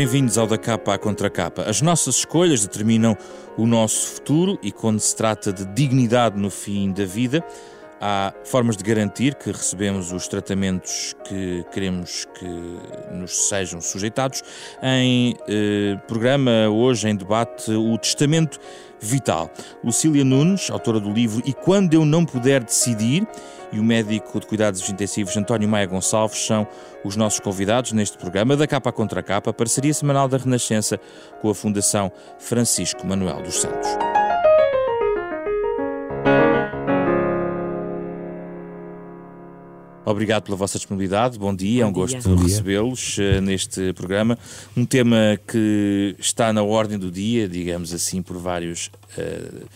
Bem-vindos ao Da Capa à Contracapa. As nossas escolhas determinam o nosso futuro e, quando se trata de dignidade no fim da vida, há formas de garantir que recebemos os tratamentos que queremos que nos sejam sujeitados. Em eh, programa, hoje em debate, o Testamento Vital. Lucília Nunes, autora do livro E Quando Eu Não Puder Decidir, e o médico de cuidados intensivos António Maia Gonçalves são os nossos convidados neste programa da Capa Contra Capa, parceria semanal da Renascença com a Fundação Francisco Manuel dos Santos. Obrigado pela vossa disponibilidade. Bom dia, Bom é um dia. gosto recebê-los uh, neste programa. Um tema que está na ordem do dia, digamos assim, por vários uh,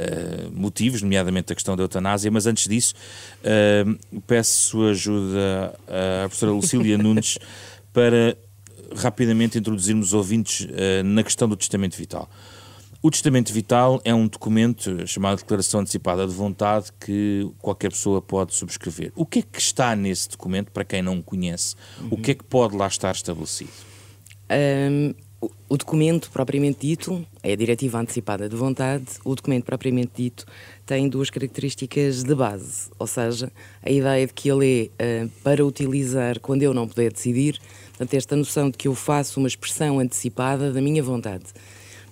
uh, motivos, nomeadamente a questão da eutanásia, mas antes disso, peço ajuda à professora Lucília Nunes para rapidamente introduzirmos os ouvintes na questão do testamento vital. O testamento vital é um documento chamado Declaração Antecipada de Vontade que qualquer pessoa pode subscrever. O que é que está nesse documento, para quem não o conhece? Uhum. O que é que pode lá estar estabelecido? Um, o documento propriamente dito é a Diretiva Antecipada de Vontade. O documento propriamente dito tem duas características de base, ou seja, a ideia de que ele é uh, para utilizar quando eu não puder decidir, portanto, esta noção de que eu faço uma expressão antecipada da minha vontade.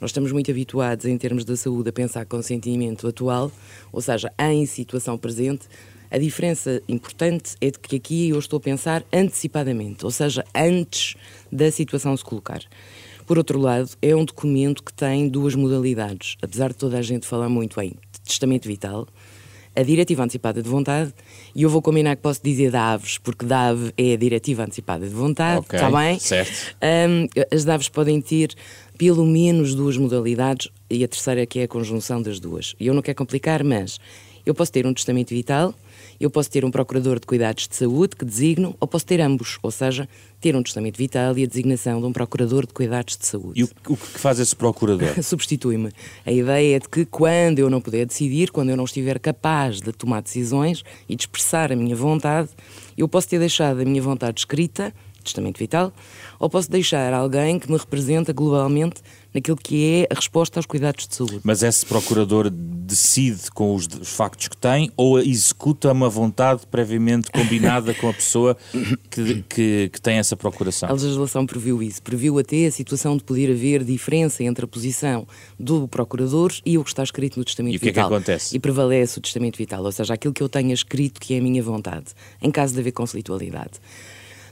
Nós estamos muito habituados, em termos da saúde, a pensar consentimento atual, ou seja, em situação presente. A diferença importante é de que aqui eu estou a pensar antecipadamente, ou seja, antes da situação se colocar. Por outro lado, é um documento que tem duas modalidades. Apesar de toda a gente falar muito em testamento vital, a diretiva antecipada de vontade, e eu vou combinar que posso dizer DAVES, porque DAVE é a diretiva antecipada de vontade, está okay, bem? Certo. Um, as DAVES podem ter pelo menos duas modalidades e a terceira que é a conjunção das duas. E eu não quero complicar, mas eu posso ter um testamento vital, eu posso ter um procurador de cuidados de saúde que designo, ou posso ter ambos, ou seja, ter um testamento vital e a designação de um procurador de cuidados de saúde. E o, o que faz esse procurador? Substitui-me. A ideia é de que quando eu não puder decidir, quando eu não estiver capaz de tomar decisões e de expressar a minha vontade, eu posso ter deixado a minha vontade escrita testamento vital, ou posso deixar alguém que me representa globalmente naquilo que é a resposta aos cuidados de saúde. Mas esse procurador decide com os, factos que tem ou executa uma vontade previamente combinada com a pessoa que, que, que, tem essa procuração? A legislação previu isso. Previu até a situação de poder haver diferença entre a posição do procurador e o que está escrito no testamento vital. E o que é que acontece? E prevalece o testamento vital, ou seja, aquilo que eu tenha escrito que é a minha vontade, em caso de haver conflitualidade.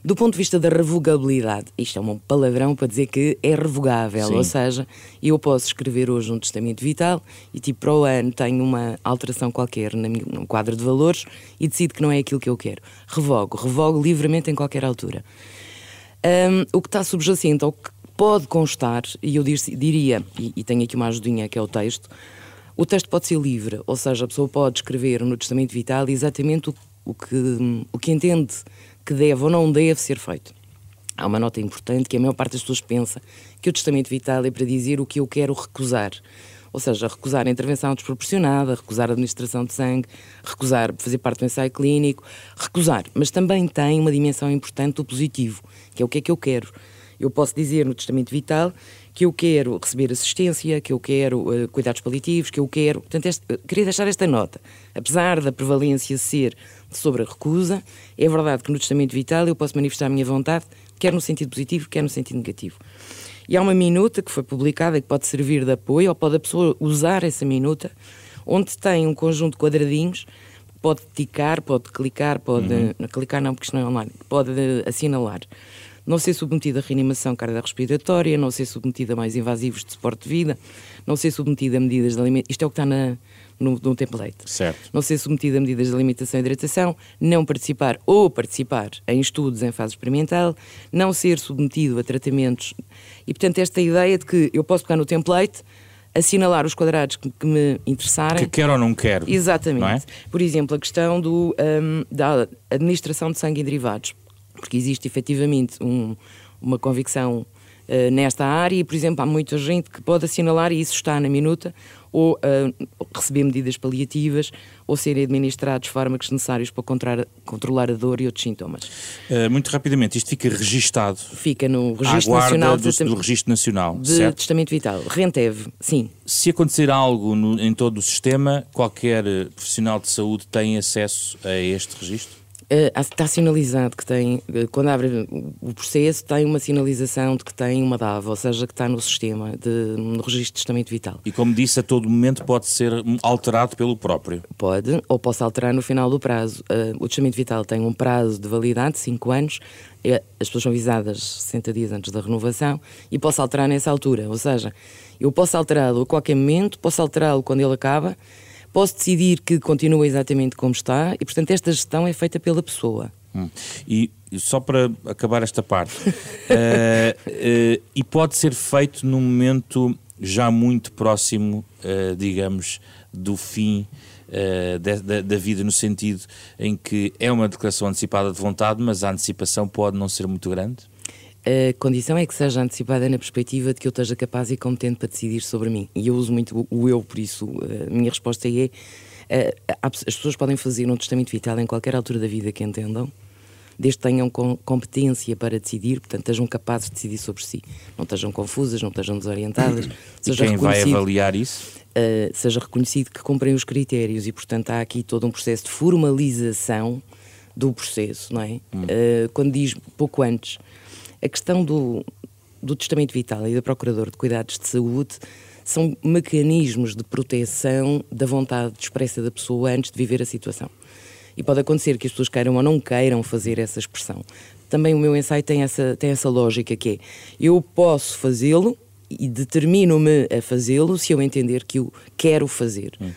Do ponto de vista da revogabilidade, isto é um palavrão para dizer que é revogável, Sim. ou seja, eu posso escrever hoje um testamento vital e tipo para o ano tenho uma alteração qualquer num quadro de valores e decido que não é aquilo que eu quero. Revogo, revogo livremente em qualquer altura. Um, o que está subjacente ao que pode constar, e eu diria, e, e tenho aqui uma ajudinha que é o texto, o texto pode ser livre, ou seja, a pessoa pode escrever no testamento vital exatamente o, o, que, o que entende que deve ou não deve ser feito. Há uma nota importante que a maior parte das pessoas pensa que o testamento vital é para dizer o que eu quero recusar. Ou seja, recusar a intervenção desproporcionada, recusar a administração de sangue, recusar fazer parte do ensaio clínico, recusar. Mas também tem uma dimensão importante do positivo, que é o que é que eu quero. Eu posso dizer no testamento vital que eu quero receber assistência, que eu quero uh, cuidados paliativos, que eu quero. Portanto, este, queria deixar esta nota. Apesar da prevalência ser sobre a recusa, é verdade que no testamento vital eu posso manifestar a minha vontade, quer no sentido positivo, quer no sentido negativo. E há uma minuta que foi publicada que pode servir de apoio, ou pode a pessoa usar essa minuta, onde tem um conjunto de quadradinhos, pode ticar, pode clicar, pode. Uhum. Clicar não, porque isto não é online, pode assinalar não ser submetida a reanimação cardiorrespiratória, não ser submetida a mais invasivos de suporte de vida, não ser submetida a medidas de alimentação. Isto é o que está na, no, no template. Certo. Não ser submetida a medidas de alimentação e hidratação, não participar ou participar em estudos em fase experimental, não ser submetido a tratamentos. E, portanto, esta ideia de que eu posso pegar no template assinalar os quadrados que, que, me interessarem. Que quero ou não quero. Exatamente. Não é? Por exemplo, a questão do, um, da administração de sangue em derivados porque existe efetivamente um, uma convicção uh, nesta área e, por exemplo, há muita gente que pode assinalar, e isso está na minuta, ou uh, receber medidas paliativas ou serem administrados fármacos necessários para controlar a dor e outros sintomas. Uh, muito rapidamente, isto fica registado? Fica no Registro Nacional do, do Registro Nacional, de certo? Testamento Vital. Rentev, sim. Se acontecer algo no, em todo o sistema, qualquer profissional de saúde tem acesso a este registro? Uh, está sinalizado que tem, uh, quando abre o processo, tem uma sinalização de que tem uma DAV, ou seja, que está no sistema de, no registro de testamento vital. E como disse, a todo momento pode ser alterado pelo próprio? Pode, ou posso alterar no final do prazo. Uh, o testamento vital tem um prazo de validade, 5 anos, as pessoas são avisadas 60 dias antes da renovação, e posso alterar nessa altura, ou seja, eu posso alterá-lo a qualquer momento, posso alterá-lo quando ele acaba, posso decidir que continua exatamente como está e, portanto, esta gestão é feita pela pessoa. Hum. E só para acabar esta parte, uh, uh, e pode ser feito num momento já muito próximo, uh, digamos, do fim da, da, vida, no sentido em que é uma declaração antecipada de vontade, mas a antecipação pode não ser muito grande? A condição é que seja antecipada na perspectiva de que eu esteja capaz e competente para decidir sobre mim. E eu uso muito o eu, por isso a minha resposta é: as pessoas podem fazer um testamento vital em qualquer altura da vida que entendam, desde que tenham competência para decidir, portanto, estejam capazes de decidir sobre si. Não estejam confusas, não estejam desorientadas. E quem vai avaliar isso? Uh, seja reconhecido que cumprem os critérios e, portanto, há aqui todo um processo de formalização do processo, não é? Hum. Uh, quando diz pouco antes a questão do, do testamento vital e do procurador de cuidados de saúde são mecanismos de proteção da vontade expressa da pessoa antes de viver a situação. E pode acontecer que as pessoas queiram ou não queiram fazer essa expressão. Também o meu ensaio tem essa, tem essa lógica que é, eu posso fazê-lo e determino-me a fazê-lo se eu entender que o quero fazer. Hum.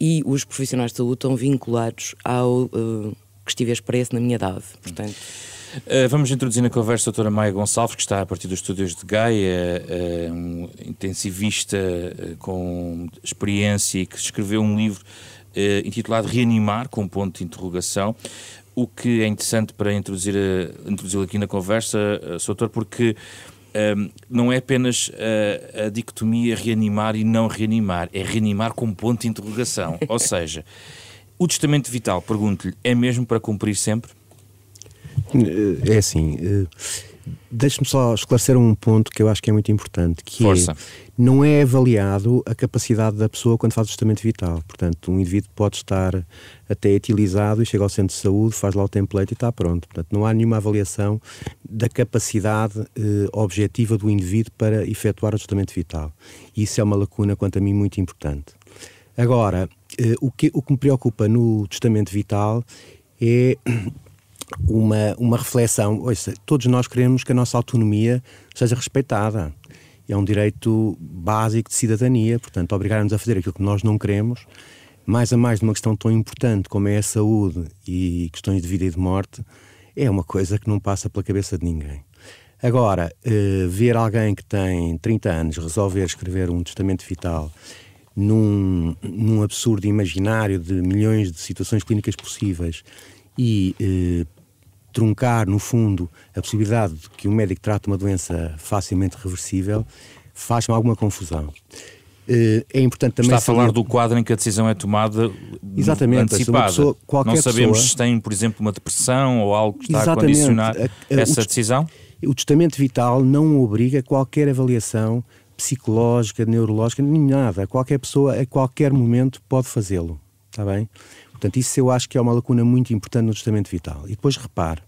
E os profissionais de saúde estão vinculados ao uh, que estiver expresso na minha idade. Portanto... Hum. Uh, vamos introduzir na conversa a doutora Maia Gonçalves, que está a partir dos estúdios de Gaia, uh, um intensivista uh, com experiência e que escreveu um livro intitulado Reanimar, com um ponto de interrogação. O que é interessante para introduzir, introduzi-lo aqui na conversa, uh, doutor, porque não é apenas a, a dicotomia reanimar e não reanimar, é reanimar com um ponto de interrogação. Ou seja, o testamento vital, pergunto-lhe, é mesmo para cumprir sempre? É assim, eh, deixe-me só esclarecer um ponto que eu acho que é muito importante, que Força. É, não é avaliado a capacidade da pessoa quando faz o testamento vital. Portanto, um indivíduo pode estar até etilizado e chega ao centro de saúde, faz lá o template e está pronto. Portanto, não há nenhuma avaliação da capacidade eh, objetiva do indivíduo para efetuar o testamento vital. Isso é uma lacuna, quanto a mim, muito importante. Agora, eh, o, que, o que me preocupa no testamento vital é uma, uma reflexão. Ouça, todos nós queremos que a nossa autonomia seja respeitada. É um direito básico de cidadania, portanto, obrigar-nos a fazer aquilo que nós não queremos, mais a mais de uma questão tão importante como é a saúde e questões de vida e de morte, é uma coisa que não passa pela cabeça de ninguém. Agora, eh, ver alguém que tem 30 anos resolver escrever um testamento vital num, num absurdo imaginário de milhões de situações clínicas possíveis e eh, truncar, no fundo, a possibilidade de que o médico trate uma doença facilmente reversível, faz-me alguma confusão. Eh, é importante também. Está a falar do quadro em que a decisão é tomada Exatamente, antecipada. Pessoa, Não sabemos pessoa... se tem, por exemplo, uma depressão ou algo que está Exatamente. a condicionar a, a, essa o, decisão? O testamento vital não obriga qualquer avaliação psicológica, neurológica, nem nada. Qualquer pessoa, a qualquer momento, pode fazê-lo. Está bem? Portanto, isso eu acho que é uma lacuna muito importante no testamento vital. E depois repare,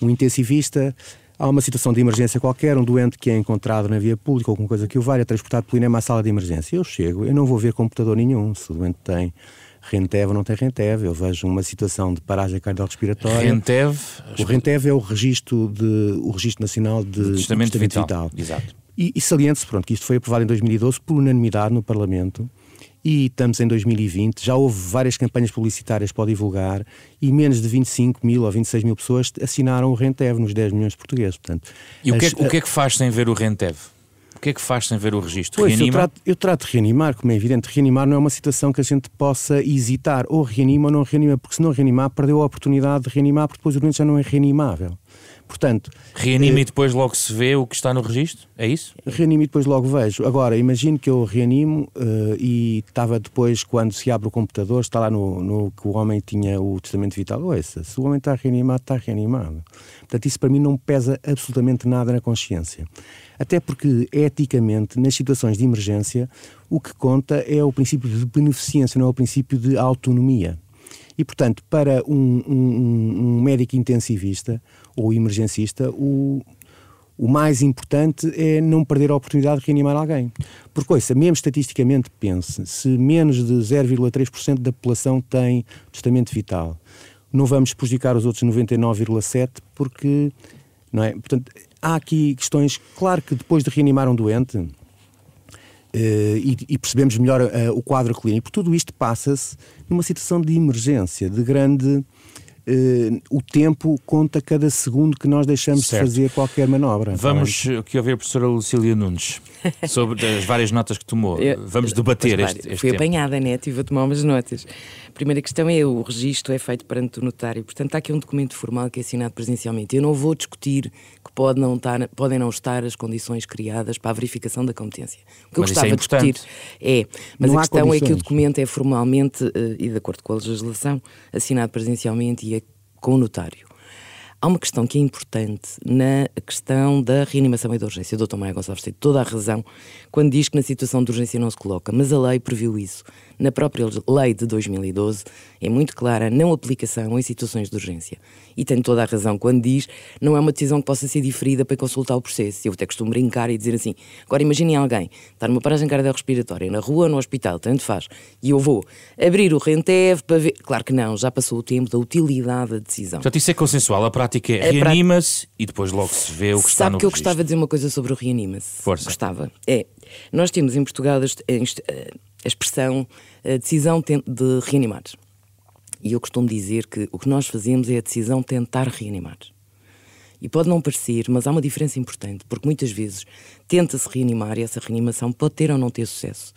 um intensivista, há uma situação de emergência qualquer, um doente que é encontrado na via pública ou alguma coisa que o valha, é transportado pelo INEM à sala de emergência. Eu chego, eu não vou ver computador nenhum, se o doente tem Rentev ou não tem Rentev, eu vejo uma situação de paragem cardiorrespiratória. Rentev? O Rentev é o registro, de, o registro nacional de, de testamento, vital. vital. Exato. E, e saliente-se, pronto, que isto foi aprovado em 2012 por unanimidade no Parlamento e estamos em 2020, já houve várias campanhas publicitárias para divulgar e menos de 25 mil ou 26 mil pessoas assinaram o Rentev nos 10 milhões de portugueses. Portanto, e o que, é, o que é que faz sem ver o Rentev? O que é que faz sem ver o registro? Pois, eu trato, eu trato de reanimar, como é evidente. Reanimar não é uma situação que a gente possa hesitar. Ou reanima ou não reanima, porque se não reanimar, perdeu a oportunidade de reanimar, porque depois o doente já não é reanimável. Portanto, reanima e depois logo se vê o que está no registro? É isso? Reanimo e depois logo vejo. Agora, imagino que eu reanimo uh, e estava depois, quando se abre o computador, está lá no, no que o homem tinha o testamento vital. Ouça, se o homem está reanimado, está reanimado. Portanto, isso para mim não pesa absolutamente nada na consciência. Até porque, eticamente, nas situações de emergência, o que conta é o princípio de beneficência, não é o princípio de autonomia. E, portanto, para um, um, um médico intensivista ou emergencista, o, o mais importante é não perder a oportunidade de reanimar alguém. Porque, ouça, mesmo estatisticamente, pense, se menos de 0,3% da população tem testamento vital, não vamos prejudicar os outros 99,7% porque, não é? Portanto, há aqui questões, claro que depois de reanimar um doente, e, e, percebemos melhor uh, o quadro clínico. Tudo isto passa-se numa situação de emergência, de grande Uh, o tempo conta cada segundo que nós deixamos certo. de fazer qualquer manobra. Vamos tá que ouvir a professora Lucília Nunes sobre as várias notas que tomou. Eu, Vamos debater este, este Fui tempo. apanhada, né? Estive a tomar umas notas. A primeira questão é o registro é feito perante o notário. Portanto, há aqui um documento formal que é assinado presencialmente. Eu não vou discutir que pode não estar, podem não estar as condições criadas para a verificação da competência. O que eu mas gostava é de discutir é, mas não a questão condições. é que o documento é formalmente uh, e de acordo com a legislação assinado presencialmente com o notário. Há uma questão que é importante na questão da reanimação e da urgência. O Dr. Maia Gonçalves tem toda a razão quando diz que na situação de urgência não se coloca, mas a lei previu isso. Na própria lei de 2012 é muito clara a não aplicação em situações de urgência. E tem toda a razão quando diz não é uma decisão que possa ser diferida para consultar o processo. Eu até costumo brincar e dizer assim: agora imaginem alguém estar numa paragem cardiorrespiratória na rua ou no hospital, tanto faz, e eu vou abrir o Rentev para ver. Claro que não, já passou o tempo da utilidade da decisão. Portanto, isso é consensual. A prática é reanima-se e depois logo se vê o que Sabe está no que eu registro. gostava de dizer uma coisa sobre o reanima-se. Força. Gostava. É, nós temos em Portugal a expressão a decisão de reanimar. E eu costumo dizer que o que nós fazemos é a decisão de tentar reanimar. E pode não parecer, mas há uma diferença importante, porque muitas vezes tenta-se reanimar e essa reanimação pode ter ou não ter sucesso.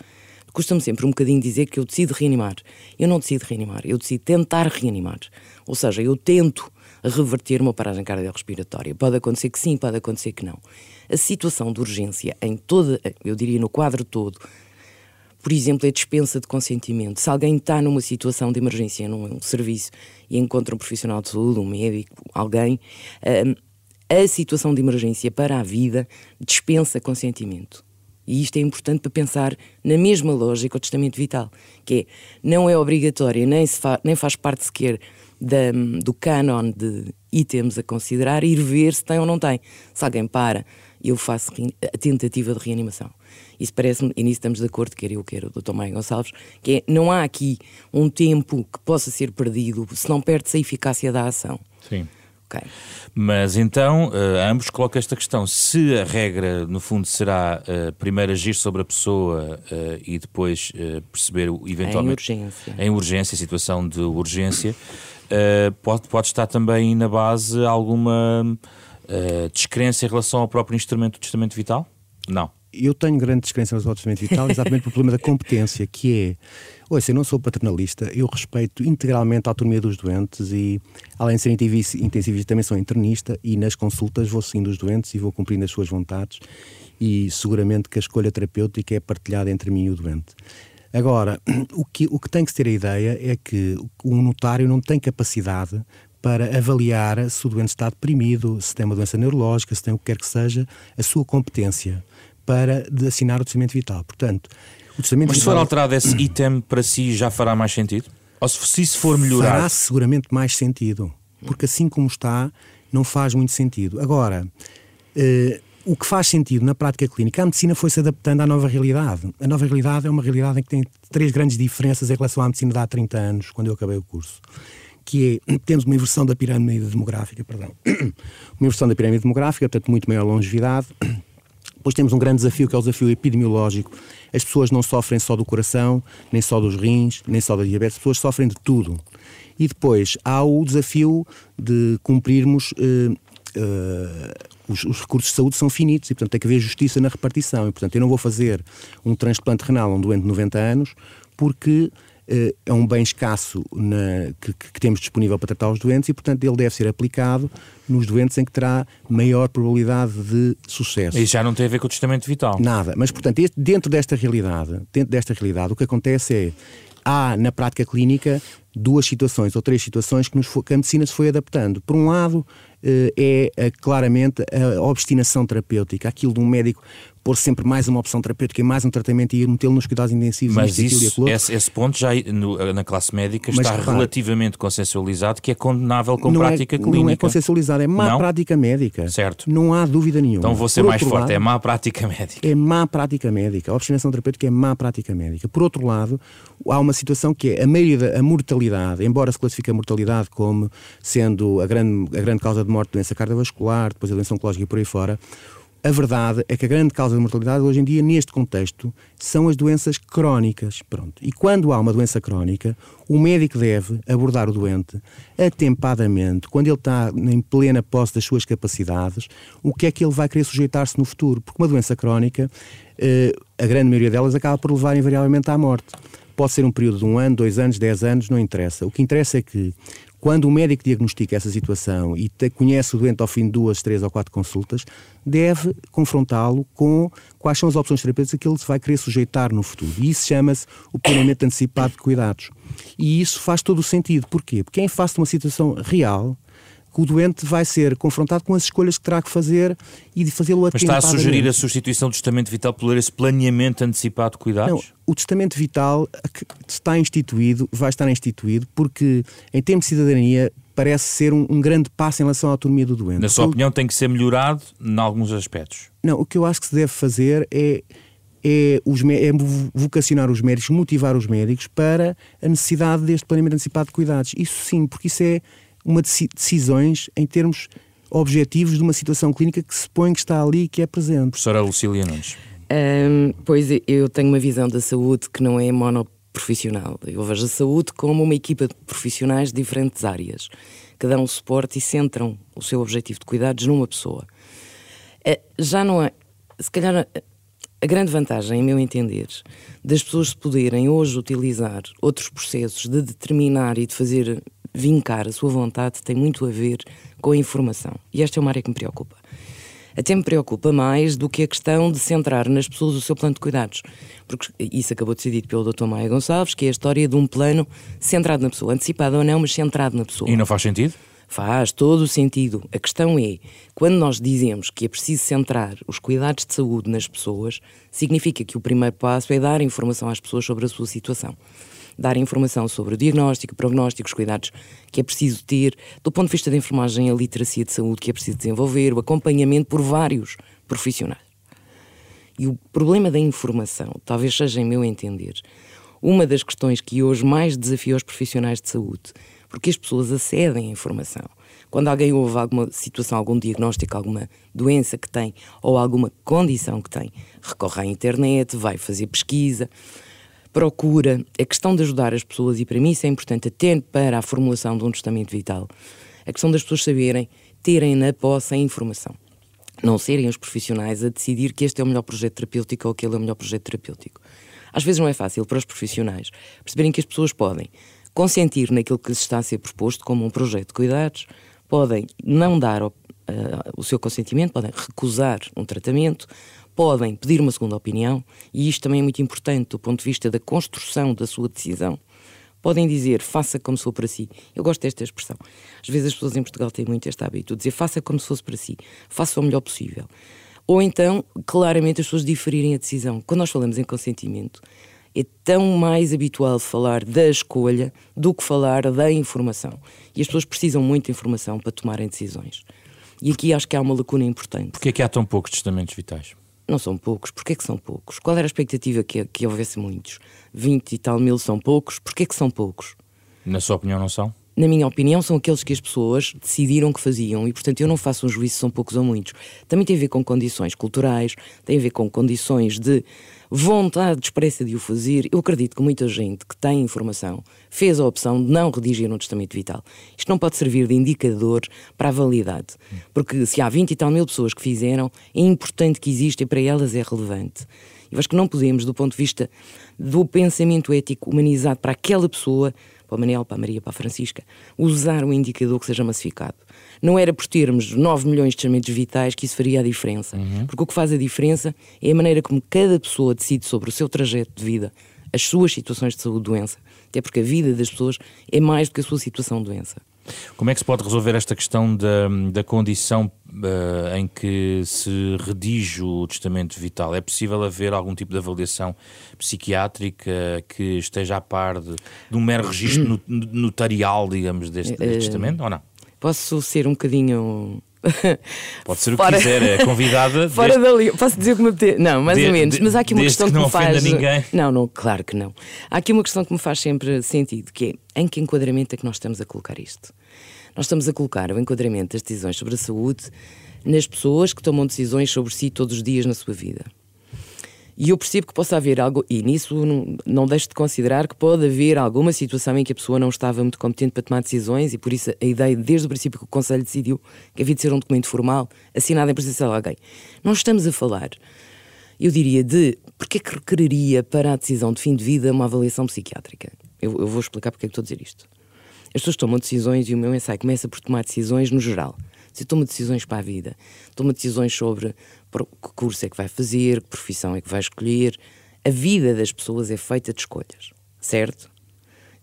Custa-me sempre um bocadinho dizer que eu decido reanimar. Eu não decido reanimar, eu decido tentar reanimar. Ou seja, eu tento reverter uma paragem cardiorrespiratória. Pode acontecer que sim, pode acontecer que não. A situação de urgência em toda, eu diria no quadro todo, por exemplo, é dispensa de consentimento. Se alguém está numa situação de emergência num serviço e encontra um profissional de saúde, um médico, alguém, hum, a situação de emergência para a vida dispensa consentimento. E isto é importante para pensar na mesma lógica do testamento vital, que é, não é obrigatório, nem, fa nem faz parte sequer da, do canon de itens a considerar, ir ver se tem ou não tem. Se alguém para, eu faço a tentativa de reanimação. Isso parece-me, e nisso estamos de acordo, quer eu, quer o Dr. Maia Gonçalves, que é, não há aqui um tempo que possa ser perdido se não perde-se a eficácia da ação. Sim. Okay. Mas então, uh, ambos colocam esta questão: se a regra, no fundo, será uh, primeiro agir sobre a pessoa uh, e depois perceber eventualmente. Em urgência. Em urgência, situação de urgência, pode, pode estar também na base alguma descrença em relação ao próprio instrumento do testamento vital? Não eu tenho grande descrença no testamento vital exatamente pelo problema da competência, que é, ouça, eu não sou paternalista, eu respeito integralmente a autonomia dos doentes e, além de ser intensivista, também sou internista e nas consultas vou seguindo os doentes e vou cumprindo as suas vontades e seguramente que a escolha terapêutica é partilhada entre mim e o doente. Agora, o que, o que tem que ter a ideia é que um notário não tem capacidade para avaliar se o doente está deprimido, se tem uma doença neurológica, se tem o que quer que seja, a sua competência para assinar o testamento vital. Portanto, o testamento Mas se for alterado esse item, para si já fará mais sentido? Ou se isso for melhorar? Fará seguramente mais sentido, porque assim como está, não faz muito sentido. Agora, eh, o que faz sentido na prática clínica, a medicina foi se adaptando à nova realidade. A nova realidade é uma realidade em que tem três grandes diferenças em relação à medicina de há 30 anos, quando eu acabei o curso. Que é, temos uma inversão da pirâmide demográfica, perdão, uma inversão da pirâmide demográfica, portanto, muito maior longevidade, depois temos um grande desafio que é o desafio epidemiológico. As pessoas não sofrem só do coração, nem só dos rins, nem só da diabetes, as pessoas sofrem de tudo. E depois há o desafio de cumprirmos. Uh, uh, os, os, recursos de saúde são finitos e, portanto, tem que haver justiça na repartição. E, portanto, eu não vou fazer um transplante renal a um doente de 90 anos porque eh, é um bem escasso na, que, que, temos disponível para tratar os doentes e, portanto, ele deve ser aplicado nos doentes em que terá maior probabilidade de sucesso. E já não tem a ver com o testamento vital? Nada. Mas, portanto, este, dentro desta realidade, dentro desta realidade, o que acontece é há na prática clínica duas situações ou três situações que, foi, que a medicina se foi adaptando. Por um lado, eh, é eh, claramente a obstinação terapêutica, aquilo de um médico pôr sempre mais uma opção terapêutica e mais um tratamento e ir metê-lo nos cuidados intensivos. Mas isso, esse, esse, ponto já no, na classe médica Mas, está relativamente consensualizado que é condenável com prática é, clínica. Não é consensualizado, é má não? prática médica. Certo. Não há dúvida nenhuma. Então vou ser Por mais forte, lado, é má prática médica. É má prática médica. A obstinação terapêutica é má prática médica. Por outro lado, há uma situação que é a maioria da a mortalidade, embora se classifique a mortalidade como sendo a grande, a grande causa de morte doença cardiovascular, depois a doença oncológica e por aí fora, a verdade é que a grande causa de mortalidade hoje em dia, neste contexto, são as doenças crónicas. Pronto. E quando há uma doença crónica, o médico deve abordar o doente atempadamente, quando ele está em plena posse das suas capacidades, o que é que ele vai querer sujeitar-se no futuro. Porque uma doença crónica, eh, a grande maioria delas acaba por levar invariavelmente à morte. Pode ser um período de um ano, dois anos, dez anos, não interessa. O que interessa é que quando o médico diagnostica essa situação e te, conhece o doente ao fim de duas, três ou quatro consultas, deve confrontá-lo com quais são as opções terapêuticas que ele vai querer sujeitar no futuro. E isso chama-se o planeamento antecipado de cuidados. E isso faz todo o sentido. Porquê? Porque em face de uma situação real, que o doente vai ser confrontado com as escolhas que terá que fazer e de fazê-lo Mas está a sugerir a substituição do testamento vital por esse planeamento antecipado de cuidados? Não, o testamento vital está instituído, vai estar instituído, porque em termos de cidadania parece ser um, um grande passo em relação à autonomia do doente. Na sua opinião tem que ser melhorado em alguns aspectos? Não, o que eu acho que se deve fazer é é, os, é, vocacionar os médicos, motivar os médicos para a necessidade deste planeamento antecipado de cuidados. Isso sim, porque isso é uma decisões em termos objetivos de uma situação clínica que se põe que está ali e que é presente. Professora Lucília Nunes. Um, pois eu tenho uma visão da saúde que não é monoprofissional. Eu vejo a saúde como uma equipa de profissionais de diferentes áreas que dão suporte e centram o seu objetivo de cuidados numa pessoa. Uh, já não é. Se calhar a grande vantagem, em meu entender, das pessoas poderem hoje utilizar outros processos de determinar e de fazer vincar a sua vontade tem muito a ver com a informação. E esta é uma área que me preocupa. Até me preocupa mais do que a questão de centrar nas pessoas o seu plano de cuidados. Porque isso acabou de ser dito pelo Dr. Maia Gonçalves, que é a história de um plano centrado na pessoa. Antecipado ou não, mas centrado na pessoa. E não faz sentido? Faz todo o sentido. A questão é, quando nós dizemos que é preciso centrar os cuidados de saúde nas pessoas, significa que o primeiro passo é dar informação às pessoas sobre a sua situação dar informação sobre o diagnóstico, prognóstico, os cuidados que é preciso ter, do ponto de vista da enfermagem, a literacia de saúde que é preciso desenvolver, o acompanhamento por vários profissionais. E o problema da informação, talvez seja, em meu entender, uma das questões que hoje mais desafia os profissionais de saúde, porque as pessoas acedem à informação. Quando alguém ouve alguma situação, algum diagnóstico, alguma doença que tem ou alguma condição que tem, recorre à internet, vai fazer pesquisa, procura, a questão de ajudar as pessoas, e para mim isso é importante até para a formulação de um testamento vital, a questão das pessoas saberem, terem na posse a informação. Não serem os profissionais a decidir que este é o melhor projeto terapêutico ou aquele é o melhor projeto terapêutico. Às vezes não é fácil para os profissionais perceberem que as pessoas podem consentir naquilo que lhes está a ser proposto como um projeto de cuidados, podem não dar o, uh, o seu consentimento, podem recusar um tratamento, podem pedir uma segunda opinião, e isto também é muito importante do ponto de vista da construção da sua decisão. Podem dizer, faça como se para si. Eu gosto desta expressão. Às vezes as pessoas em Portugal têm muito esta hábito de dizer, faça como se fosse para si, faça o melhor possível. Ou então, claramente, as pessoas diferirem a decisão. Quando nós falamos em consentimento, é tão mais habitual falar da escolha do que falar da informação. E as pessoas precisam muito de informação para tomarem decisões. E aqui acho que há uma lacuna importante. Porquê é que há tão poucos testamentos vitais? Não são poucos. Porquê que são poucos? Qual era a expectativa que, que houvesse muitos? 20 e tal mil são poucos? Porquê que são poucos? Na sua opinião, não são? Na minha opinião, são aqueles que as pessoas decidiram que faziam e, portanto, eu não faço um juízo se são poucos ou muitos. Também tem a ver com condições culturais, tem a ver com condições de vontade expressa de o fazer, eu acredito que muita gente que tem informação fez a opção de não redigir um testamento vital. Isto não pode servir de indicador para a validade, porque se há 20 e tal mil pessoas que fizeram, é importante que exista e para elas é relevante. Eu acho que não podemos, do ponto de vista do pensamento ético humanizado para aquela pessoa, para o Manel, para a Maria, para a Francisca, usar um indicador que seja massificado. Não era por termos 9 milhões de testamentos vitais que isso faria a diferença. Uhum. Porque o que faz a diferença é a maneira como cada pessoa decide sobre o seu trajeto de vida, as suas situações de saúde-doença. Até porque a vida das pessoas é mais do que a sua situação de doença. Como é que se pode resolver esta questão da, da condição uh, em que se redige o testamento vital? É possível haver algum tipo de avaliação psiquiátrica que esteja a par de, de um mero registro notarial, digamos, deste, deste uh, testamento ou não? Posso ser um bocadinho Pode ser o que fora... quiser, é convidada. Fora deste... dali, posso dizer como me Não, mais de, ou menos. Mas há aqui uma questão que, que me faz. Ninguém. Não, não, claro que não. Há aqui uma questão que me faz sempre sentido, que é em que enquadramento é que nós estamos a colocar isto? Nós estamos a colocar o enquadramento das decisões sobre a saúde nas pessoas que tomam decisões sobre si todos os dias na sua vida. E eu percebo que possa haver algo, e nisso não, não deixo de considerar que pode haver alguma situação em que a pessoa não estava muito competente para tomar decisões e por isso a ideia, desde o princípio que o Conselho decidiu que havia de ser um documento formal, assinado em presença de alguém. Nós estamos a falar, eu diria, de porque é que requeriria para a decisão de fim de vida uma avaliação psiquiátrica. Eu, eu vou explicar porque é que estou a dizer isto. As pessoas tomam decisões e o meu ensaio começa por tomar decisões no geral. Você toma decisões para a vida, toma decisões sobre que curso é que vai fazer, que profissão é que vai escolher. A vida das pessoas é feita de escolhas, certo?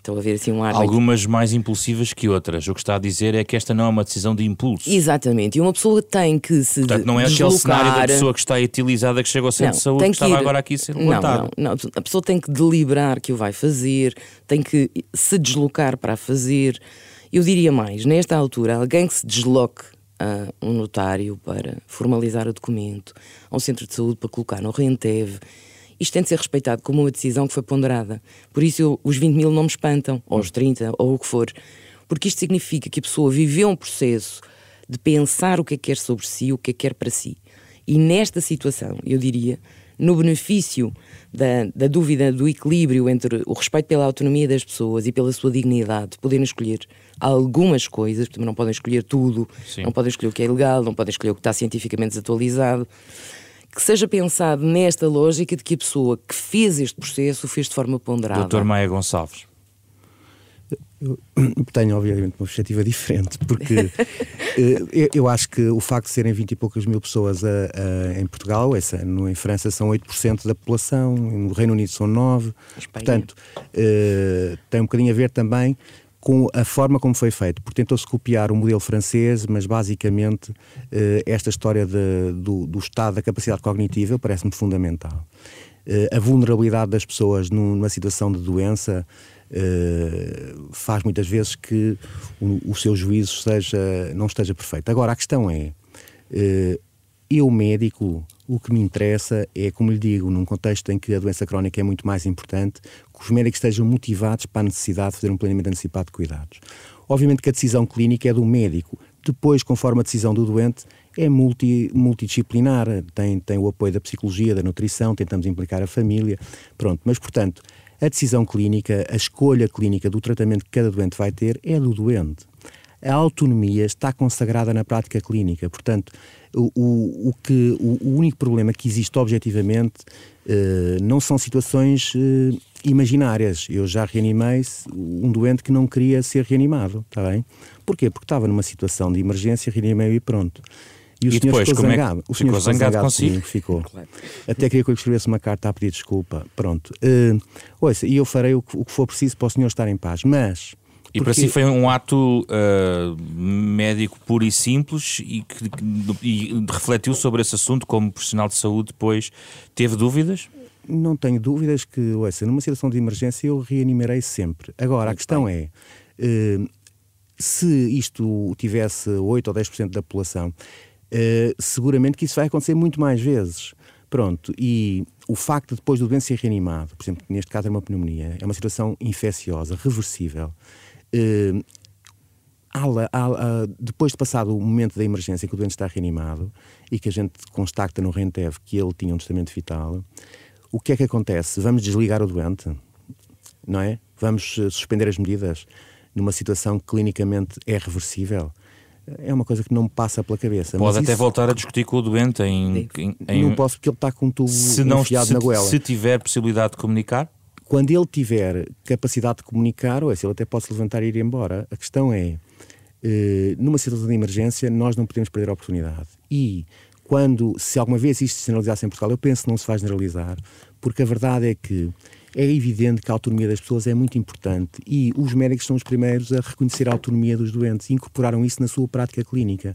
Estão a ver assim um ar. Algumas mais impulsivas que outras. O que está a dizer é que esta não é uma decisão de impulso. Exatamente. E uma pessoa tem que se. Portanto, não é deslocar... aquele cenário da pessoa que está utilizada que chega ao centro não, de saúde que, que estava ir... agora aqui a ser levantado. Não, não, não. A pessoa tem que deliberar que o vai fazer, tem que se deslocar para fazer. Eu diria mais, nesta altura, alguém que se desloque a um notário para formalizar o documento, a um centro de saúde para colocar no Renteve isto tem de ser respeitado como uma decisão que foi ponderada. Por isso os 20 mil não me espantam, ou os 30, ou o que for. Porque isto significa que a pessoa viveu um processo de pensar o que é que quer sobre si, o que é que quer para si. E nesta situação, eu diria, no benefício da, da, dúvida do equilíbrio entre o respeito pela autonomia das pessoas e pela sua dignidade, poderem escolher algumas coisas, porque não podem escolher tudo, Sim. não podem escolher o que é ilegal, não podem escolher o que está cientificamente desatualizado que seja pensado nesta lógica de que a pessoa que fez este processo o fez de forma ponderada. Doutor Maia Gonçalves. Eu tenho, obviamente, uma perspectiva diferente, porque eh, eu acho que o facto de serem 20 e poucas mil pessoas a, a, em Portugal, esse ano em França são 8% da população, no Reino Unido são 9%, portanto, uh, tem um bocadinho a ver também com a forma como foi feito, porque tentou-se copiar o modelo francês, mas basicamente eh, esta história de, do, do, estado da capacidade cognitiva parece-me fundamental. Eh, a vulnerabilidade das pessoas numa situação de doença eh, faz muitas vezes que o, o, seu juízo seja, não esteja perfeito. Agora, a questão é, eu médico o que me interessa é, como lhe digo, num contexto em que a doença crónica é muito mais importante, que os médicos estejam motivados para a necessidade de fazer um planeamento antecipado de cuidados. Obviamente que a decisão clínica é do médico. Depois, conforme a decisão do doente, é multi, multidisciplinar, tem, tem o apoio da psicologia, da nutrição, tentamos implicar a família, pronto. Mas, portanto, a decisão clínica, a escolha clínica do tratamento que cada doente vai ter é do doente a autonomia está consagrada na prática clínica. Portanto, o, o, o que, o, o, único problema que existe objetivamente eh, não são situações eh, imaginárias. Eu já reanimei um doente que não queria ser reanimado, está bem? Porquê? Porque estava numa situação de emergência, reanimei e pronto. E o e senhor depois, ficou zangado. É o senhor ficou zangado, zangado consigo? ficou. Claro. Até queria que eu escrevesse uma carta a pedir desculpa. Pronto. Uh, ouça, e eu farei o que, o que for preciso para o senhor estar em paz. Mas e Porque... para si foi um ato uh, médico puro e simples e que e refletiu sobre esse assunto como profissional de saúde depois. Teve dúvidas? Não tenho dúvidas que, ouça, numa situação de emergência eu reanimarei sempre. Agora, Muito a questão bem. é, uh, se isto tivesse 8 ou 10% da população, uh, seguramente que isso vai acontecer muito mais vezes. Pronto, e o facto de depois do doente ser reanimado, por exemplo, neste caso é uma pneumonia, é uma situação infecciosa, reversível, Uh, depois de passado o momento da emergência que o doente está reanimado e que a gente constata no Rentev que ele tinha um testamento vital, o que é que acontece? Vamos desligar o doente, não é? Vamos eh, suspender as medidas numa situação que clinicamente é reversível. É uma coisa que não me passa pela cabeça. Pode até isso... voltar a discutir com o doente em, em, em... Não posso porque ele está com um tubo se não, enfiado se, na goela. Se tiver possibilidade de comunicar? Quando ele tiver capacidade de comunicar, ou é, se ele até pode se levantar e ir embora. A questão é, eh, numa situação de emergência, nós não podemos perder a oportunidade. E quando, se alguma vez isto se generalizasse em Portugal, eu penso que não se vai generalizar, porque a verdade é que é evidente que a autonomia das pessoas é muito importante e os médicos são os primeiros a reconhecer a autonomia dos doentes e incorporaram isso na sua prática clínica.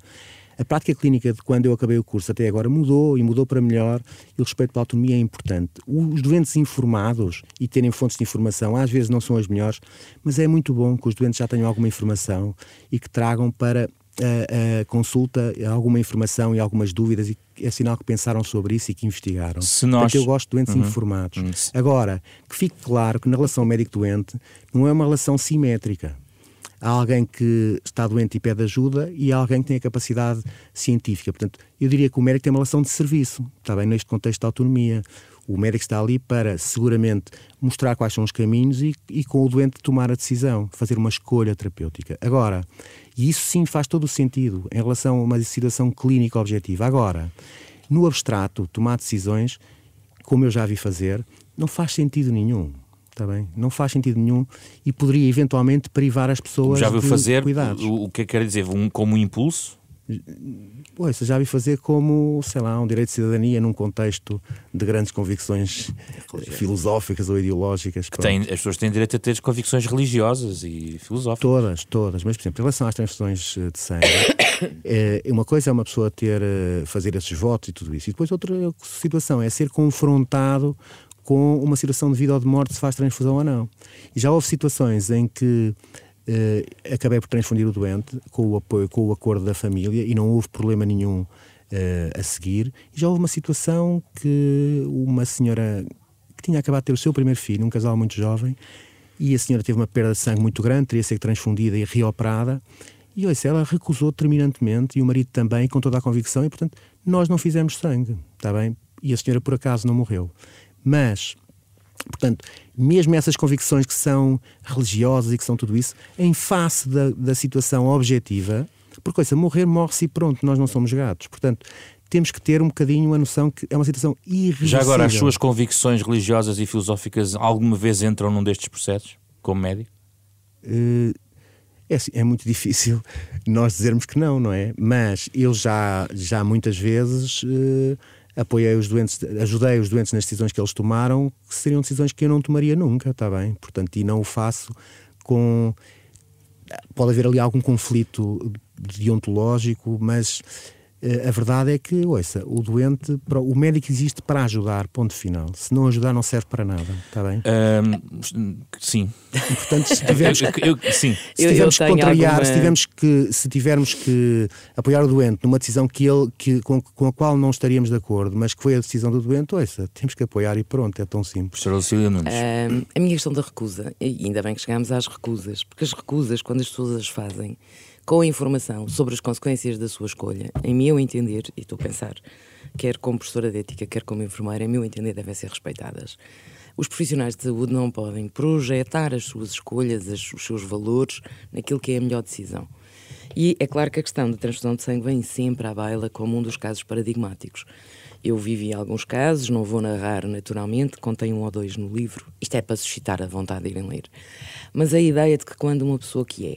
A prática clínica de quando eu acabei o curso até agora mudou e mudou para melhor e o respeito pela autonomia é importante. Os doentes informados e terem fontes de informação às vezes não são as melhores, mas é muito bom que os doentes já tenham alguma informação e que tragam para a, consulta alguma informação e algumas dúvidas e é sinal que pensaram sobre isso e que investigaram. Se nós... Portanto, eu gosto de doentes uhum. informados. Uhum. Agora, que fique claro que na relação médico-doente não é uma relação simétrica. Há alguém que está doente e pede ajuda e há alguém que tem a capacidade científica. Portanto, eu diria que o médico tem uma relação de serviço, está bem, neste contexto de autonomia. O médico está ali para, seguramente, mostrar quais são os caminhos e, e, com o doente tomar a decisão, fazer uma escolha terapêutica. Agora, e isso sim faz todo o sentido em relação a uma situação clínica objetiva. Agora, no abstrato, tomar decisões, como eu já vi fazer, não faz sentido nenhum. Está bem? Não faz sentido nenhum e poderia eventualmente privar as pessoas já viu de fazer cuidados. O, o que é que quer dizer? Um, como um impulso? Pois, já vi fazer como, sei lá, um direito de cidadania num contexto de grandes convicções filosóficas ou ideológicas. Que tem, as pessoas têm direito a ter convicções religiosas e filosóficas. Todas, todas. Mas, por exemplo, em relação às transfusões eh, de sangue, é, uma coisa é uma pessoa ter, eh, fazer esses votos e tudo isso. E depois outra situação é ser confrontado com uma situação de vida ou de morte se faz transfusão ou não. E já houve situações em que Uh, acabei por transfundir o doente com o apoio, com o acordo da família e não houve problema nenhum uh, a seguir. E já houve uma situação que uma senhora que tinha acabado de ter o seu primeiro filho, um casal muito jovem, e a senhora teve uma perda de sangue muito grande, teria sido transfundida e reoperada. E olha, ela recusou terminantemente, e o marido também, com toda a convicção, e portanto nós não fizemos sangue, está bem? E a senhora por acaso não morreu. Mas Portanto, mesmo essas convicções que são religiosas e que são tudo isso, em face da, da situação objetiva, porque coisa, morrer, morre-se e pronto, nós não somos gatos. Portanto, temos que ter um bocadinho a noção que é uma situação irreversível. Já agora, as suas convicções religiosas e filosóficas alguma vez entram num destes processos, como médico? Uh, é, assim, é muito difícil nós dizermos que não, não é? Mas eu já, já muitas vezes. Uh, apoiei os doentes, ajudei os doentes nas decisões que eles tomaram, que seriam decisões que eu não tomaria nunca, está bem? Portanto, e não o faço com. Pode haver ali algum conflito deontológico, mas a verdade é que, ouça, o doente, o médico existe para ajudar, ponto final. Se não ajudar, não serve para nada, está bem? Um, sim. E, portanto, se tivermos, eu, eu, sim. Se tivermos que contrariar, alguma... se, tivermos que, se tivermos que apoiar o doente numa decisão que ele, que, com, com a qual não estaríamos de acordo, mas que foi a decisão do doente, ouça, temos que apoiar e pronto, é tão simples. Um, a minha questão da recusa, e ainda bem que chegamos às recusas, porque as recusas, quando as pessoas as fazem, com informação sobre as consequências da sua escolha, em meu entender, e estou a pensar, quer como professora de ética, quer como enfermeira, em meu entender, devem ser respeitadas. Os profissionais de saúde não podem projetar as suas escolhas, os seus valores, naquilo que é a melhor decisão. E é claro que a questão da transfusão de sangue vem sempre à baila como um dos casos paradigmáticos. Eu vivi alguns casos, não vou narrar naturalmente, contém um ou dois no livro. Isto é para suscitar a vontade de irem ler. Mas a ideia de que quando uma pessoa que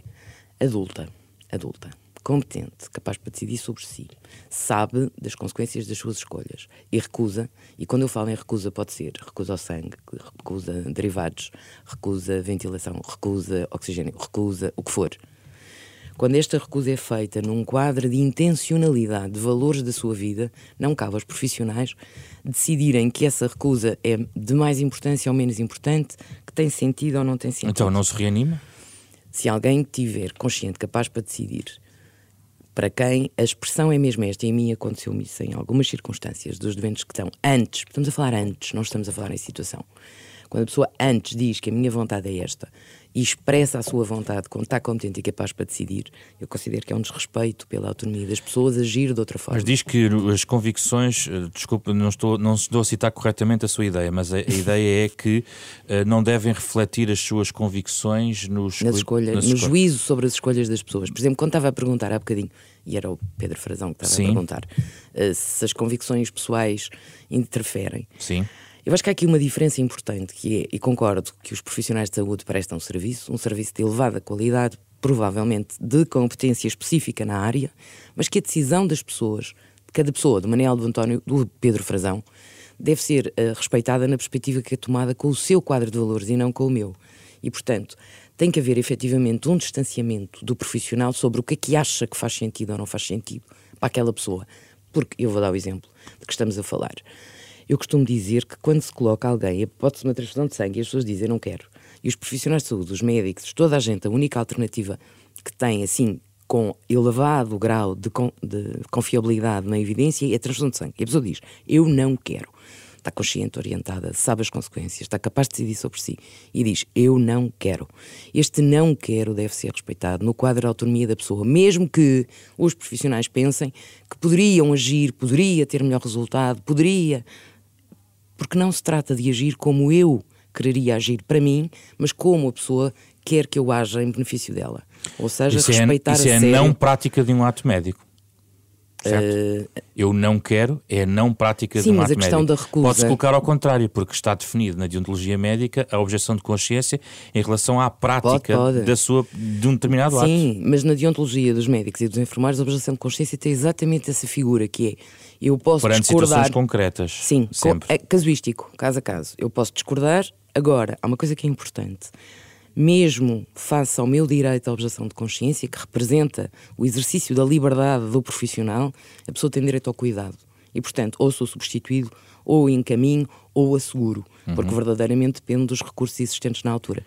é adulta, adulta, competente, capaz para decidir sobre si, sabe das consequências das suas escolhas e recusa, e quando eu falo em recusa, pode ser recusa ao sangue, recusa derivados, recusa ventilação, recusa oxigênio, recusa o que for. Quando esta recusa é feita num quadro de intencionalidade, de valores da sua vida, não cabe aos profissionais decidirem que essa recusa é de mais importância ou menos importante, que tem sentido ou não tem sentido. Então não se reanima? Se alguém tiver consciente, capaz para decidir, para quem a expressão é mesmo esta, e a mim aconteceu-me isso em algumas circunstâncias, dos doentes que estão antes, estamos a falar antes, não estamos a falar em situação. Quando a pessoa antes diz que a minha vontade é esta e expressa a sua vontade quando está competente e capaz para decidir, eu considero que é um desrespeito pela autonomia das pessoas agir de outra forma. Mas diz que as convicções, eh, desculpe, não estou, não estou a citar corretamente a sua ideia, mas a, a ideia é que uh, não devem refletir as suas convicções nos, nas escolhas, nas no escolhas. juízo sobre as escolhas das pessoas. Por exemplo, quando estava a perguntar há bocadinho, e era o Pedro Frazão que estava Sim. a perguntar, uh, se as convicções pessoais interferem. Sim. Eu acho que há aqui uma diferença importante, que é, e concordo, que os profissionais de saúde prestam um serviço, um serviço de elevada qualidade, provavelmente de competência específica na área, mas que a decisão das pessoas, de cada pessoa, do Manuel, do António, do Pedro Frazão, deve ser uh, respeitada na perspectiva que é tomada com o seu quadro de valores e não com o meu. E, portanto, tem que haver efetivamente um distanciamento do profissional sobre o que é que acha que faz sentido ou não faz sentido para aquela pessoa. Porque, eu vou dar o exemplo de que estamos a falar. Eu costumo dizer que quando se coloca alguém a hipótese de uma transfusão de sangue e as pessoas dizem não quero, e os profissionais de saúde, os médicos, toda a gente, a única alternativa que tem, assim, com elevado grau de, de confiabilidade na evidência é a transfusão de sangue. E a pessoa diz: Eu não quero. Está consciente, orientada, sabe as consequências, está capaz de decidir sobre si e diz: Eu não quero. Este não quero deve ser respeitado no quadro de autonomia da pessoa, mesmo que os profissionais pensem que poderiam agir, poderia ter melhor resultado, poderia porque não se trata de agir como eu quereria agir para mim, mas como a pessoa quer que eu haja em benefício dela. Ou seja, isso é respeitar é, isso a é sério... a não prática de um ato médico. Certo? Uh, eu não quero, é a não prática sim, de um ato a questão médico. Da recusa... Pode-se colocar ao contrário, porque está definido na deontologia médica a objeção de consciência em relação à prática pode, pode. Da sua, de um determinado sim, ato. Sim, mas na deontologia dos médicos e dos enfermeiros a objeção de consciência tem exatamente essa figura que é eu posso Perante discordar. situações concretas. Sim, sempre. é casuístico, caso a caso. Eu posso discordar. Agora, há uma coisa que é importante. Mesmo face ao meu direito à objeção de consciência, que representa o exercício da liberdade do profissional, a pessoa tem direito ao cuidado. E, portanto, ou sou substituído, ou encaminho, ou asseguro. Uhum. Porque verdadeiramente depende dos recursos existentes na altura.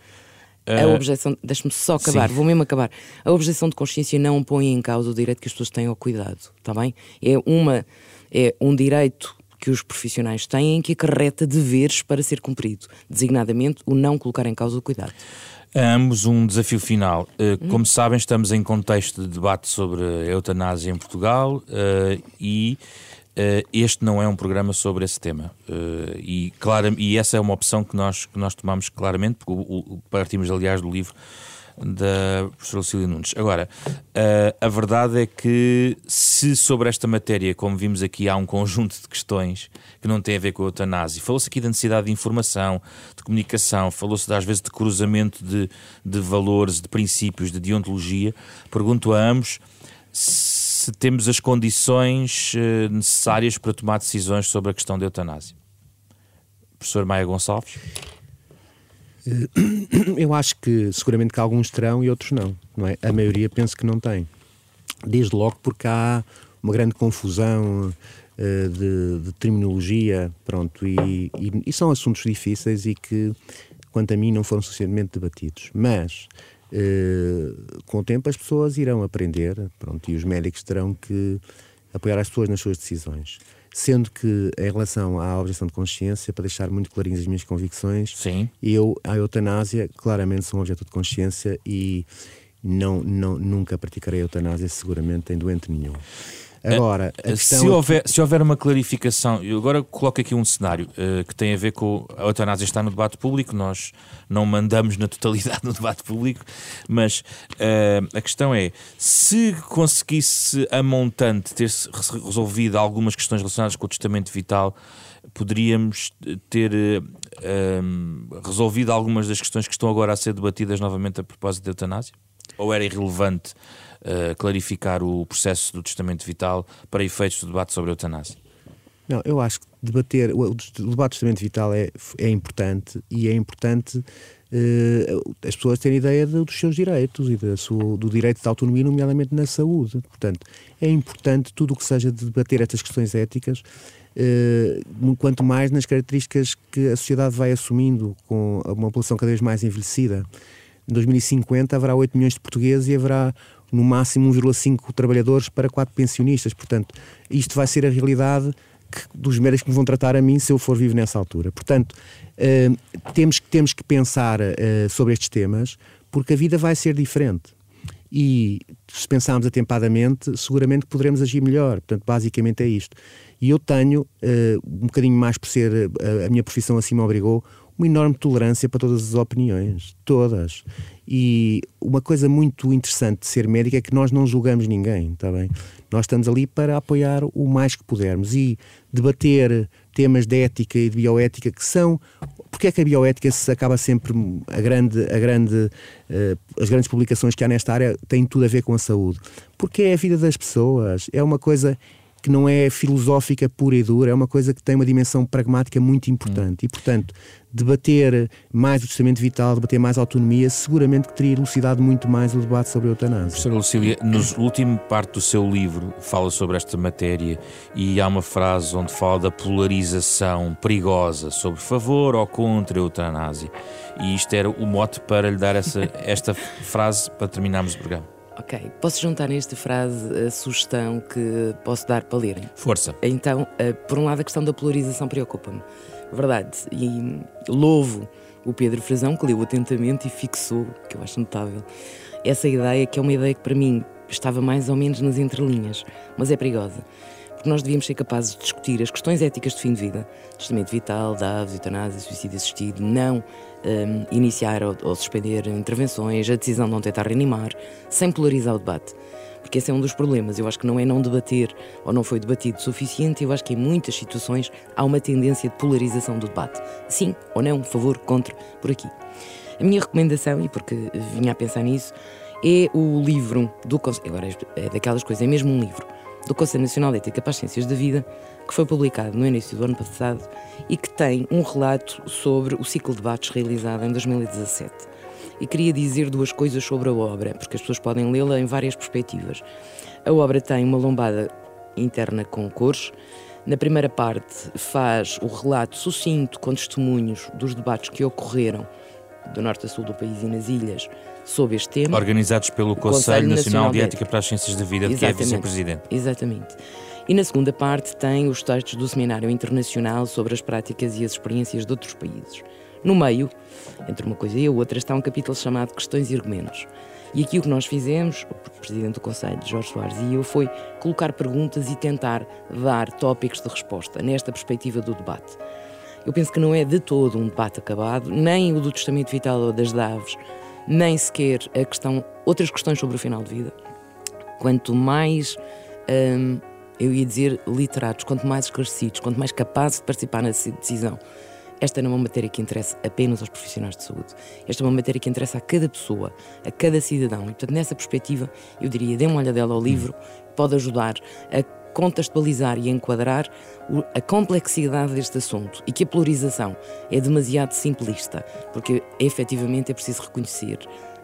A uh, objeção, deixe-me só acabar, sim. vou mesmo acabar. A objeção de consciência não põe em causa o direito que as pessoas têm ao cuidado, está bem? É uma é um direito que os profissionais têm que acarreta deveres para ser cumprido, designadamente o não colocar em causa o cuidado. Ambos um desafio final. Uh, como sabem, estamos em contexto de debate sobre a eutanásia em Portugal uh, e uh, este não é um programa sobre esse tema. e, claro, e essa é uma opção que nós, que nós tomamos claramente, porque partimos, aliás, do livro da professora Lucília Nunes. Agora, uh, a verdade é que se sobre esta matéria, como vimos aqui, há um conjunto de questões que não têm a ver com a eutanásia, falou-se aqui da necessidade de informação, de comunicação, falou-se às vezes de cruzamento de, de valores, de princípios, de deontologia, pergunto a ambos se temos as condições uh, necessárias para tomar decisões sobre a questão da eutanásia. Professor Maia Gonçalves. Eh, eu acho que seguramente que alguns terão e outros não, não é? A maioria penso que não tem. Desde logo porque há uma grande confusão uh, de, de, terminologia, pronto, e, e, e, são assuntos difíceis e que, quanto a mim, não foram suficientemente debatidos. Mas, uh, com o tempo, as pessoas irão aprender, pronto, e os médicos terão que apoiar as pessoas nas suas decisões. Sendo que, em relação à objeção de consciência, para deixar muito clarinhas as minhas convicções, Sim. eu, a eutanásia, claramente sou um objeto de consciência e não, não, nunca praticarei a eutanásia, seguramente, em doente nenhum. Agora, se, houver, se houver uma clarificação, eu agora coloco aqui um cenário uh, que tem a ver com a eutanásia está no debate público, nós não mandamos na totalidade no debate público, mas uh, a questão é se conseguisse a montante ter resolvido algumas questões relacionadas com o testamento vital, poderíamos ter uh, resolvido algumas das questões que estão agora a ser debatidas novamente a propósito da eutanásia? Ou era irrelevante uh, clarificar o processo do testamento vital para efeitos do debate sobre a eutanásia? Não, eu acho que debater o, debate do testamento vital é, é importante e é importante uh, as pessoas terem ideia de, dos seus direitos e da sua, do direito de autonomia, nomeadamente na saúde. Portanto, é importante tudo o que seja de debater estas questões éticas, uh, quanto mais nas características que a sociedade vai assumindo com uma população cada vez mais envelhecida. Em 2050 haverá 8 milhões de portugueses e haverá no máximo 1,5 trabalhadores para 4 pensionistas. Portanto, isto vai ser a realidade que, dos médicos que me vão tratar a mim se eu for vivo nessa altura. Portanto, uh, temos, temos que pensar uh, sobre estes temas porque a vida vai ser diferente. E se pensarmos atempadamente, seguramente poderemos agir melhor. Portanto, basicamente é isto. E eu tenho, uh, um bocadinho mais por ser a minha profissão assim me obrigou, uma enorme tolerância para todas as opiniões, todas. E uma coisa muito interessante de ser médico é que nós não julgamos ninguém, está bem? Nós estamos ali para apoiar o mais que pudermos e debater temas de ética e de bioética que são porque é que a bioética se acaba sempre a grande, a grande, uh, as grandes publicações que há nesta área têm tudo a ver com a saúde? Porque é a vida das pessoas, é uma coisa que não é filosófica pura e dura, é uma coisa que tem uma dimensão pragmática muito importante. Hum. E, portanto, debater mais o testamento vital, debater mais a autonomia, seguramente que teria elucidado muito mais o debate sobre a eutanásia. Professora Lucília, na última parte do seu livro fala sobre esta matéria e há uma frase onde fala da polarização perigosa sobre favor ou contra a eutanásia. E isto era o mote para lhe dar essa, esta frase para terminarmos o programa. Ok, posso juntar nesta frase a sugestão que posso dar para lerem? Força. Então, eh, por um lado, a questão da polarização preocupa-me. Verdade. E louvo o Pedro Frazão, que leu atentamente e fixou, que eu acho notável, essa ideia, que é uma ideia que para mim estava mais ou menos nas entrelinhas, mas é perigosa. Porque nós devíamos ser capazes de discutir as questões éticas de fim de vida, testamento vital, dados, eutanásia, suicídio assistido, não um, iniciar ou, ou, suspender intervenções, a decisão de não tentar reanimar, sem polarizar o debate. Porque esse é um dos problemas. Eu acho que não é não debater ou não foi debatido o suficiente. Eu acho que em muitas situações há uma tendência de polarização do debate. Sim ou não, favor, contra, por aqui. A minha recomendação, e porque vinha a pensar nisso, é o livro do Agora é daquelas coisas, é mesmo um livro do Conselho Nacional de Ética para as Ciências da Vida, que foi publicado no início do ano passado e que tem um relato sobre o ciclo de debates realizado em 2017. E queria dizer duas coisas sobre a obra, porque as pessoas podem lê-la em várias perspectivas. A obra tem uma lombada interna com cores. Na primeira parte, faz o relato sucinto com testemunhos dos debates que ocorreram do norte a sul do país e nas ilhas sobre este tema. Organizados pelo Conselho, Conselho Nacional, Nacional de Ética para as Ciências da Vida, que é vice-presidente. Exatamente. E na segunda parte tem os textos do Seminário Internacional sobre as práticas e as experiências de outros países. No meio, entre uma coisa e a outra, está um capítulo chamado Questões e Argumentos. E aqui o que nós fizemos, o Presidente do Conselho, Jorge Soares, e eu, foi colocar perguntas e tentar dar tópicos de resposta nesta perspectiva do debate. Eu penso que não é de todo um debate acabado, nem o do testamento vital ou das daves, nem sequer a questão, outras questões sobre o final de vida. Quanto mais, hum, eu ia dizer, literados, quanto mais esclarecidos, quanto mais capazes de participar nessa decisão. Esta não é uma matéria que interessa apenas aos profissionais de saúde. Esta é uma matéria que interessa a cada pessoa, a cada cidadão. E, portanto, nessa perspectiva, eu diria, dê uma olhadela ao livro, pode ajudar a contextualizar e enquadrar a complexidade deste assunto e que a polarização é demasiado simplista, porque efetivamente é preciso reconhecer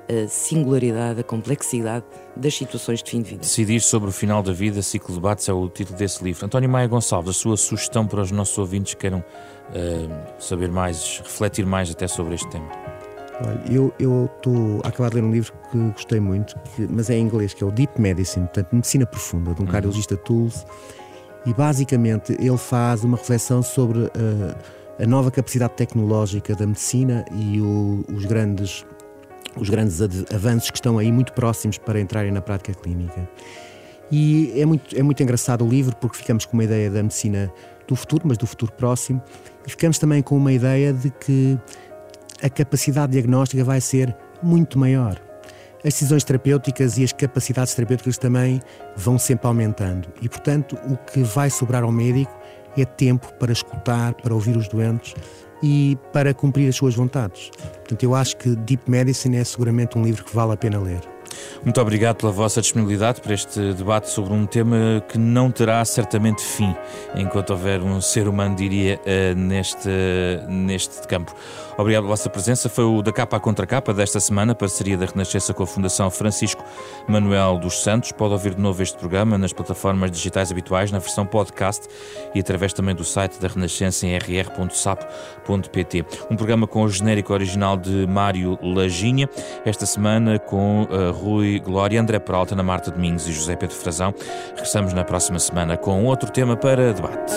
a singularidade, a complexidade das situações de fim de vida. Decidir sobre o final da vida, ciclo de debates, é o título desse livro. António Maia Gonçalves, a sua sugestão para os nossos ouvintes que queiram uh, saber mais, refletir mais até sobre este tema. Olha, eu estou a acabar de ler um livro que gostei muito, que, mas é em inglês, que é o Deep Medicine, portanto, Medicina Profunda, de um uhum. cardiologista Tools, e basicamente ele faz uma reflexão sobre uh, a nova capacidade tecnológica da medicina e o, os grandes os grandes avanços que estão aí muito próximos para entrarem na prática clínica. E é muito, é muito engraçado o livro porque ficamos com uma ideia da medicina do futuro, mas do futuro próximo, e ficamos também com uma ideia de que a capacidade diagnóstica vai ser muito maior. As decisões terapêuticas e as capacidades terapêuticas também vão sempre aumentando. E, portanto, o que vai sobrar ao médico é tempo para escutar, para ouvir os doentes e para cumprir as suas vontades. Portanto, eu acho que Deep Medicine é seguramente um livro que vale a pena ler. Muito obrigado pela vossa disponibilidade para este debate sobre um tema que não terá certamente fim enquanto houver um ser humano, diria, eh, neste, neste campo. Obrigado pela vossa presença. Foi o da capa à contra capa desta semana, parceria da Renascença com a Fundação Francisco Manuel dos Santos. Pode ouvir de novo este programa nas plataformas digitais habituais, na versão podcast e através também do site da Renascença em rr.sapo.pt. Um programa com o genérico original de Mário Laginha, esta semana com uh, Rui Glória, André Peralta, Ana Marta Domingos e José Pedro Frazão. Regressamos na próxima semana com outro tema para debate.